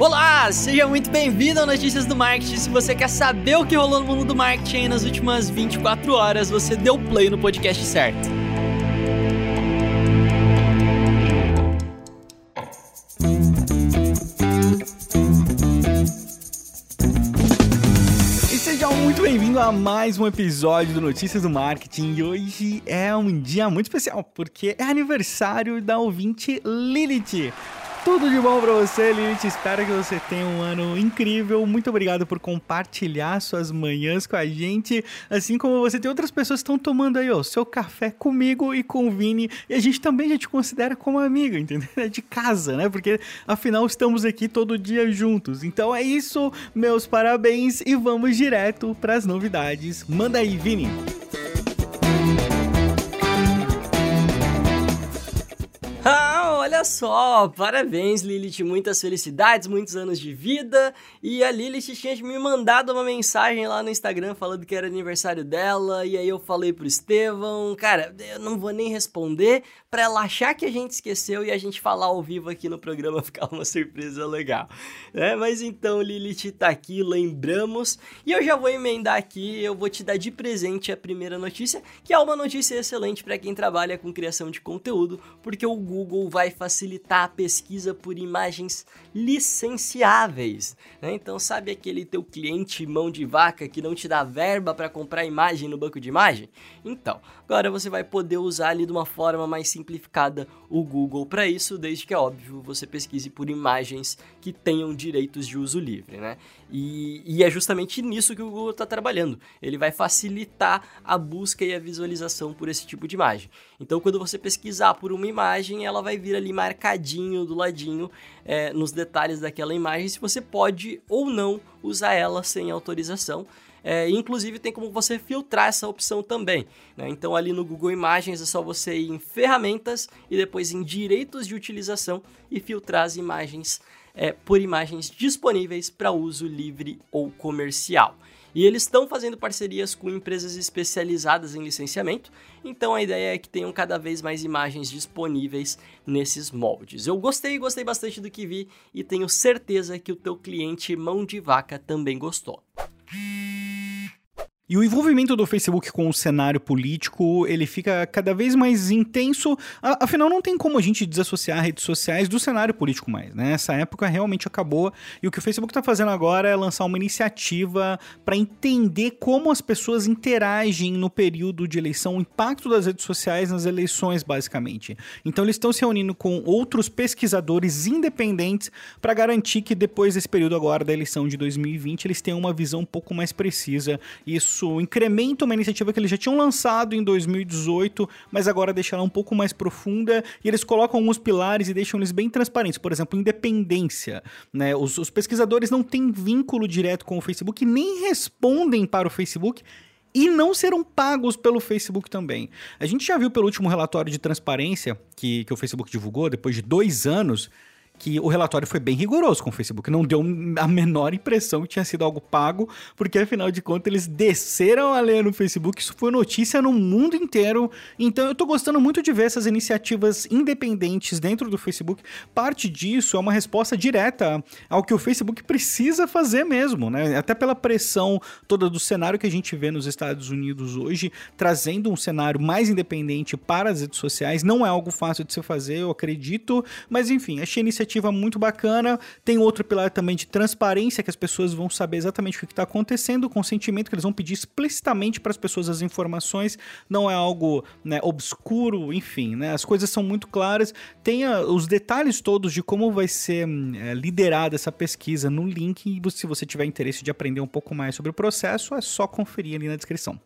Olá, seja muito bem-vindo ao Notícias do Marketing. Se você quer saber o que rolou no mundo do marketing nas últimas 24 horas, você deu play no podcast certo. Bem-vindo a mais um episódio do Notícias do Marketing. E hoje é um dia muito especial, porque é aniversário da ouvinte Lilith. Tudo de bom pra você, Lilith. Espero que você tenha um ano incrível. Muito obrigado por compartilhar suas manhãs com a gente. Assim como você tem outras pessoas que estão tomando aí, ó, seu café comigo e com o Vini. E a gente também já te considera como amiga, entendeu? É de casa, né? Porque afinal estamos aqui todo dia juntos. Então é isso, meus parabéns e vamos direto pras novidades. Manda aí, Vini. Ah, olha só! Parabéns, Lilith. Muitas felicidades, muitos anos de vida. E a Lilith tinha me mandado uma mensagem lá no Instagram falando que era aniversário dela. E aí eu falei pro Estevão, cara, eu não vou nem responder pra ela achar que a gente esqueceu e a gente falar ao vivo aqui no programa ficar uma surpresa legal. É, mas então, Lilith tá aqui, lembramos. E eu já vou emendar aqui, eu vou te dar de presente a primeira notícia, que é uma notícia excelente para quem trabalha com criação de conteúdo, porque o Google vai facilitar a pesquisa por imagens licenciáveis. Né? Então, sabe aquele teu cliente mão de vaca que não te dá verba para comprar imagem no banco de imagem? Então, agora você vai poder usar ali de uma forma mais simplificada o Google para isso, desde que é óbvio você pesquise por imagens que tenham direitos de uso livre, né? E, e é justamente nisso que o Google está trabalhando. Ele vai facilitar a busca e a visualização por esse tipo de imagem. Então, quando você pesquisar por uma imagem, ela vai vir ali marcadinho do ladinho é, nos detalhes daquela imagem se você pode ou não usar ela sem autorização. É, inclusive tem como você filtrar essa opção também. Né? Então ali no Google Imagens é só você ir em ferramentas e depois em direitos de utilização e filtrar as imagens é, por imagens disponíveis para uso livre ou comercial. E eles estão fazendo parcerias com empresas especializadas em licenciamento, então a ideia é que tenham cada vez mais imagens disponíveis nesses moldes. Eu gostei, gostei bastante do que vi e tenho certeza que o teu cliente mão de vaca também gostou. E o envolvimento do Facebook com o cenário político, ele fica cada vez mais intenso. Afinal, não tem como a gente desassociar redes sociais do cenário político mais, né? Essa época realmente acabou. E o que o Facebook está fazendo agora é lançar uma iniciativa para entender como as pessoas interagem no período de eleição, o impacto das redes sociais nas eleições, basicamente. Então, eles estão se reunindo com outros pesquisadores independentes para garantir que depois desse período agora da eleição de 2020, eles tenham uma visão um pouco mais precisa. Isso isso incrementa uma iniciativa que eles já tinham lançado em 2018, mas agora deixará um pouco mais profunda e eles colocam alguns pilares e deixam eles bem transparentes. Por exemplo, independência. Né? Os, os pesquisadores não têm vínculo direto com o Facebook, nem respondem para o Facebook e não serão pagos pelo Facebook também. A gente já viu pelo último relatório de transparência que, que o Facebook divulgou, depois de dois anos, que o relatório foi bem rigoroso com o Facebook. Não deu a menor impressão que tinha sido algo pago, porque afinal de contas eles desceram a lei no Facebook. Isso foi notícia no mundo inteiro. Então eu tô gostando muito de ver essas iniciativas independentes dentro do Facebook. Parte disso é uma resposta direta ao que o Facebook precisa fazer mesmo, né? Até pela pressão toda do cenário que a gente vê nos Estados Unidos hoje, trazendo um cenário mais independente para as redes sociais. Não é algo fácil de se fazer, eu acredito. Mas enfim, achei a iniciativa iniciativa muito bacana. Tem outro pilar também de transparência, que as pessoas vão saber exatamente o que está acontecendo, o consentimento que eles vão pedir explicitamente para as pessoas as informações, não é algo né, obscuro, enfim, né, as coisas são muito claras. Tenha os detalhes todos de como vai ser é, liderada essa pesquisa no link, e se você tiver interesse de aprender um pouco mais sobre o processo, é só conferir ali na descrição.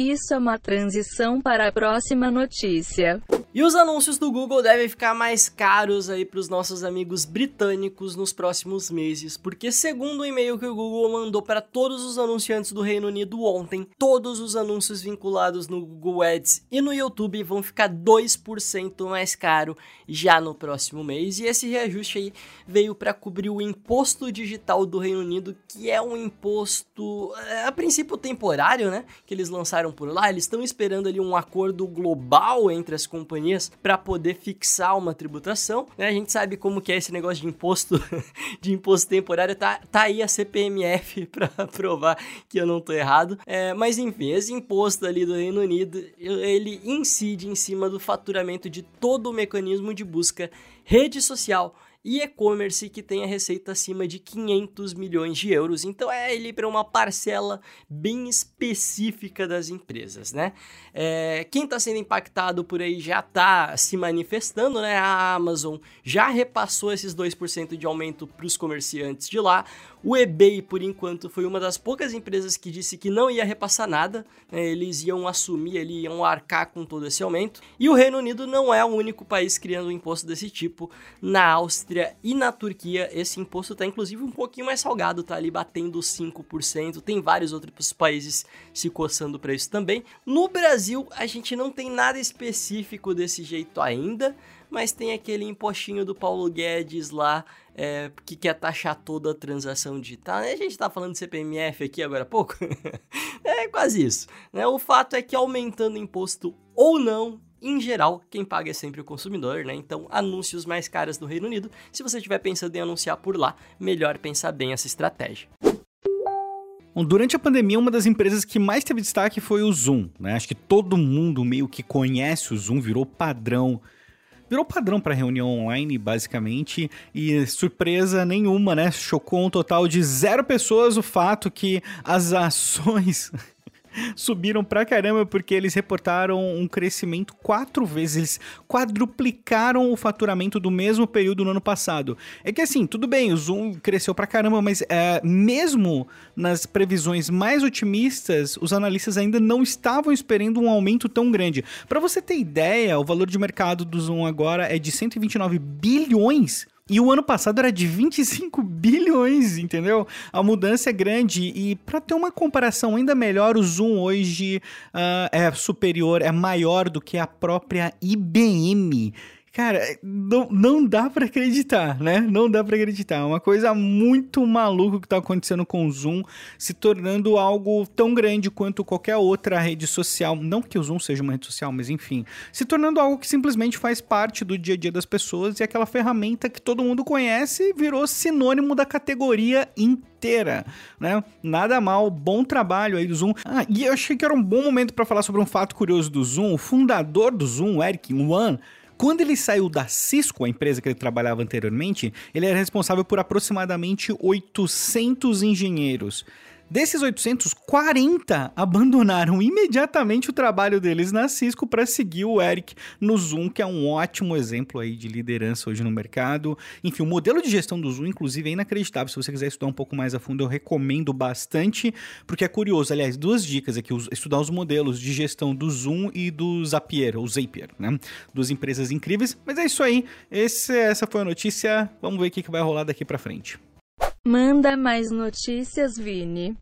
Isso é uma transição para a próxima notícia. E os anúncios do Google devem ficar mais caros aí para os nossos amigos britânicos nos próximos meses, porque segundo o e-mail que o Google mandou para todos os anunciantes do Reino Unido ontem, todos os anúncios vinculados no Google Ads e no YouTube vão ficar 2% mais caro já no próximo mês. E esse reajuste aí veio para cobrir o imposto digital do Reino Unido, que é um imposto é, a princípio temporário, né, que eles lançaram passaram por lá, eles estão esperando ali um acordo global entre as companhias para poder fixar uma tributação. Né? A gente sabe como que é esse negócio de imposto, de imposto temporário. Tá, tá aí a CPMF para provar que eu não tô errado. É, mas enfim, esse imposto ali do Reino Unido, ele incide em cima do faturamento de todo o mecanismo de busca rede social e e-commerce que tem a receita acima de 500 milhões de euros. Então é ele para uma parcela bem específica das empresas, né? É, quem está sendo impactado por aí já está se manifestando, né? A Amazon já repassou esses 2% de aumento para os comerciantes de lá. O eBay, por enquanto, foi uma das poucas empresas que disse que não ia repassar nada, né? eles iam assumir, eles iam arcar com todo esse aumento. E o Reino Unido não é o único país criando um imposto desse tipo. Na Áustria e na Turquia, esse imposto está inclusive um pouquinho mais salgado, tá ali batendo 5%. Tem vários outros países se coçando para isso também. No Brasil, a gente não tem nada específico desse jeito ainda mas tem aquele impostinho do Paulo Guedes lá é, que quer taxar toda a transação digital. A gente tá falando de CPMF aqui agora há pouco. é quase isso. Né? O fato é que aumentando imposto ou não, em geral, quem paga é sempre o consumidor, né? Então, anúncios mais caros no Reino Unido. Se você estiver pensando em anunciar por lá, melhor pensar bem essa estratégia. Bom, durante a pandemia, uma das empresas que mais teve destaque foi o Zoom. Né? Acho que todo mundo meio que conhece o Zoom, virou padrão virou padrão para reunião online, basicamente, e surpresa nenhuma, né? Chocou um total de zero pessoas o fato que as ações subiram pra caramba porque eles reportaram um crescimento quatro vezes, eles quadruplicaram o faturamento do mesmo período no ano passado. É que assim, tudo bem, o Zoom cresceu pra caramba, mas é, mesmo nas previsões mais otimistas, os analistas ainda não estavam esperando um aumento tão grande. Para você ter ideia, o valor de mercado do Zoom agora é de 129 bilhões e o ano passado era de 25 bilhões, entendeu? A mudança é grande. E para ter uma comparação ainda melhor, o Zoom hoje uh, é superior, é maior do que a própria IBM. Cara, não, não dá para acreditar, né? Não dá para acreditar. É uma coisa muito maluca que tá acontecendo com o Zoom, se tornando algo tão grande quanto qualquer outra rede social. Não que o Zoom seja uma rede social, mas enfim. Se tornando algo que simplesmente faz parte do dia a dia das pessoas e aquela ferramenta que todo mundo conhece virou sinônimo da categoria inteira, né? Nada mal, bom trabalho aí do Zoom. Ah, e eu achei que era um bom momento para falar sobre um fato curioso do Zoom. O fundador do Zoom, Eric Yuan, quando ele saiu da Cisco, a empresa que ele trabalhava anteriormente, ele era responsável por aproximadamente 800 engenheiros. Desses 840 abandonaram imediatamente o trabalho deles na Cisco para seguir o Eric no Zoom, que é um ótimo exemplo aí de liderança hoje no mercado. Enfim, o modelo de gestão do Zoom, inclusive, é inacreditável. Se você quiser estudar um pouco mais a fundo, eu recomendo bastante, porque é curioso. Aliás, duas dicas aqui: estudar os modelos de gestão do Zoom e do Zapier, ou Zapier, né? Duas empresas incríveis. Mas é isso aí. Esse, essa foi a notícia. Vamos ver o que vai rolar daqui para frente. Manda mais notícias, Vini.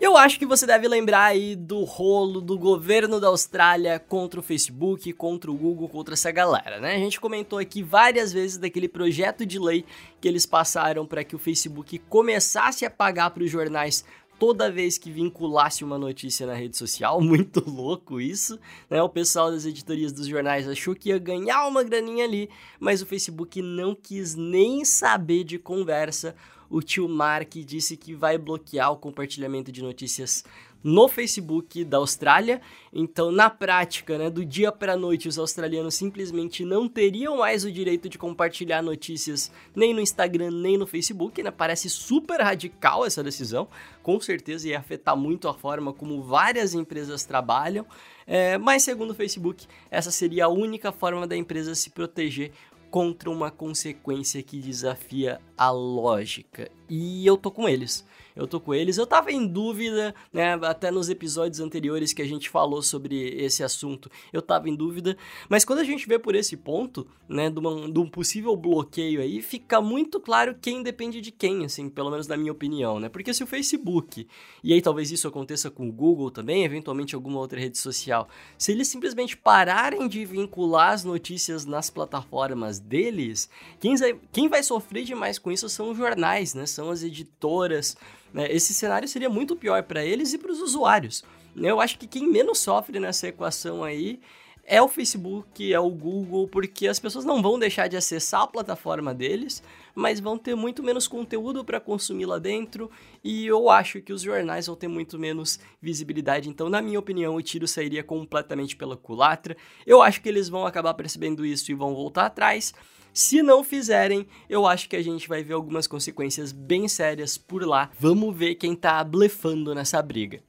Eu acho que você deve lembrar aí do rolo do governo da Austrália contra o Facebook, contra o Google, contra essa galera, né? A gente comentou aqui várias vezes daquele projeto de lei que eles passaram para que o Facebook começasse a pagar para os jornais toda vez que vinculasse uma notícia na rede social. Muito louco isso, né? O pessoal das editorias dos jornais achou que ia ganhar uma graninha ali, mas o Facebook não quis nem saber de conversa o tio Mark disse que vai bloquear o compartilhamento de notícias no Facebook da Austrália. Então, na prática, né, do dia para noite, os australianos simplesmente não teriam mais o direito de compartilhar notícias nem no Instagram, nem no Facebook. Né? Parece super radical essa decisão. Com certeza ia afetar muito a forma como várias empresas trabalham. É, mas, segundo o Facebook, essa seria a única forma da empresa se proteger contra uma consequência que desafia a lógica. E eu tô com eles eu tô com eles. Eu tava em dúvida, né, até nos episódios anteriores que a gente falou sobre esse assunto, eu tava em dúvida, mas quando a gente vê por esse ponto, né, de, uma, de um possível bloqueio aí, fica muito claro quem depende de quem, assim, pelo menos na minha opinião, né, porque se o Facebook, e aí talvez isso aconteça com o Google também, eventualmente alguma outra rede social, se eles simplesmente pararem de vincular as notícias nas plataformas deles, quem quem vai sofrer demais com isso são os jornais, né, são as editoras, né? Esse cenário seria muito pior para eles e para os usuários. Eu acho que quem menos sofre nessa equação aí é o Facebook, é o Google, porque as pessoas não vão deixar de acessar a plataforma deles, mas vão ter muito menos conteúdo para consumir lá dentro, e eu acho que os jornais vão ter muito menos visibilidade. Então, na minha opinião, o tiro sairia completamente pela culatra. Eu acho que eles vão acabar percebendo isso e vão voltar atrás. Se não fizerem, eu acho que a gente vai ver algumas consequências bem sérias por lá. Vamos ver quem tá blefando nessa briga.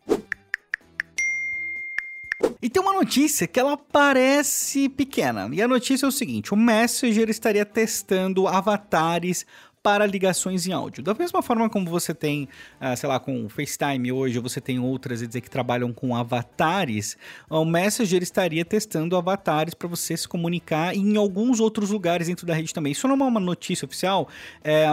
E tem uma notícia que ela parece pequena. E a notícia é o seguinte: o Messenger estaria testando avatares para ligações em áudio. Da mesma forma como você tem, uh, sei lá, com o FaceTime hoje, você tem outras dizer, que trabalham com avatares, o Messenger estaria testando avatares para você se comunicar em alguns outros lugares dentro da rede também. Isso não é uma notícia oficial, é,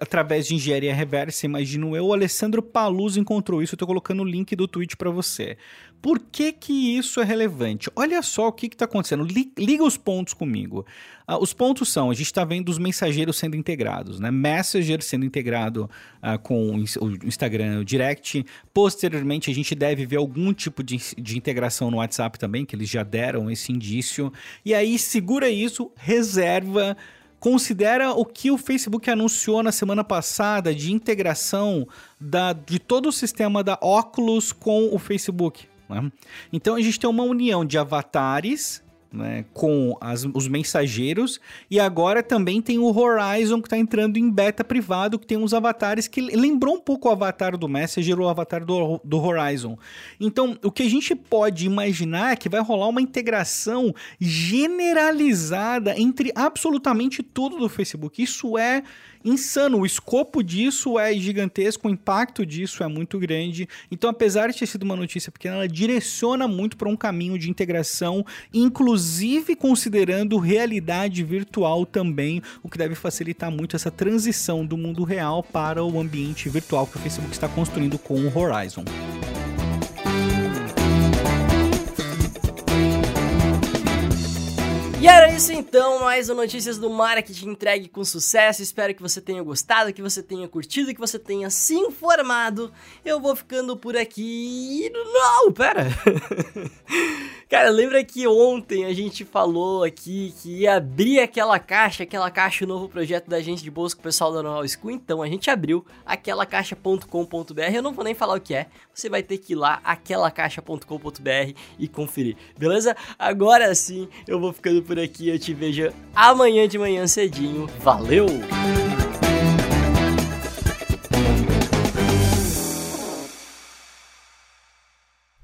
através de engenharia reversa, imagino eu. O Alessandro Paluz encontrou isso, eu estou colocando o link do tweet para você. Por que, que isso é relevante? Olha só o que está acontecendo. Liga os pontos comigo. Uh, os pontos são: a gente está vendo os mensageiros sendo integrados, né? Messenger sendo integrado uh, com o Instagram o Direct. Posteriormente, a gente deve ver algum tipo de, de integração no WhatsApp também, que eles já deram esse indício. E aí, segura isso, reserva considera o que o Facebook anunciou na semana passada de integração da, de todo o sistema da Oculus com o Facebook. Né? Então a gente tem uma união de avatares né, com as, os mensageiros e agora também tem o Horizon que está entrando em beta privado que tem uns avatares que lembrou um pouco o avatar do Messenger ou o avatar do, do Horizon. Então o que a gente pode imaginar é que vai rolar uma integração generalizada entre absolutamente tudo do Facebook. Isso é insano. O escopo disso é gigantesco, o impacto disso é muito grande. Então, apesar de ter sido uma notícia pequena, ela direciona muito para um caminho de integração, inclusive considerando realidade virtual também, o que deve facilitar muito essa transição do mundo real para o ambiente virtual que o Facebook está construindo com o Horizon. E era isso então, mais um Notícias do Marketing entregue com sucesso. Espero que você tenha gostado, que você tenha curtido, que você tenha se informado. Eu vou ficando por aqui. Não, pera! Cara, lembra que ontem a gente falou aqui que ia abrir aquela caixa, aquela caixa, o novo projeto da gente de bolsa com o pessoal da Know School? Então, a gente abriu aquela caixa.com.br. Eu não vou nem falar o que é, você vai ter que ir lá, aquela caixa.com.br e conferir, beleza? Agora sim, eu vou ficando por aqui. Eu te vejo amanhã de manhã cedinho. Valeu!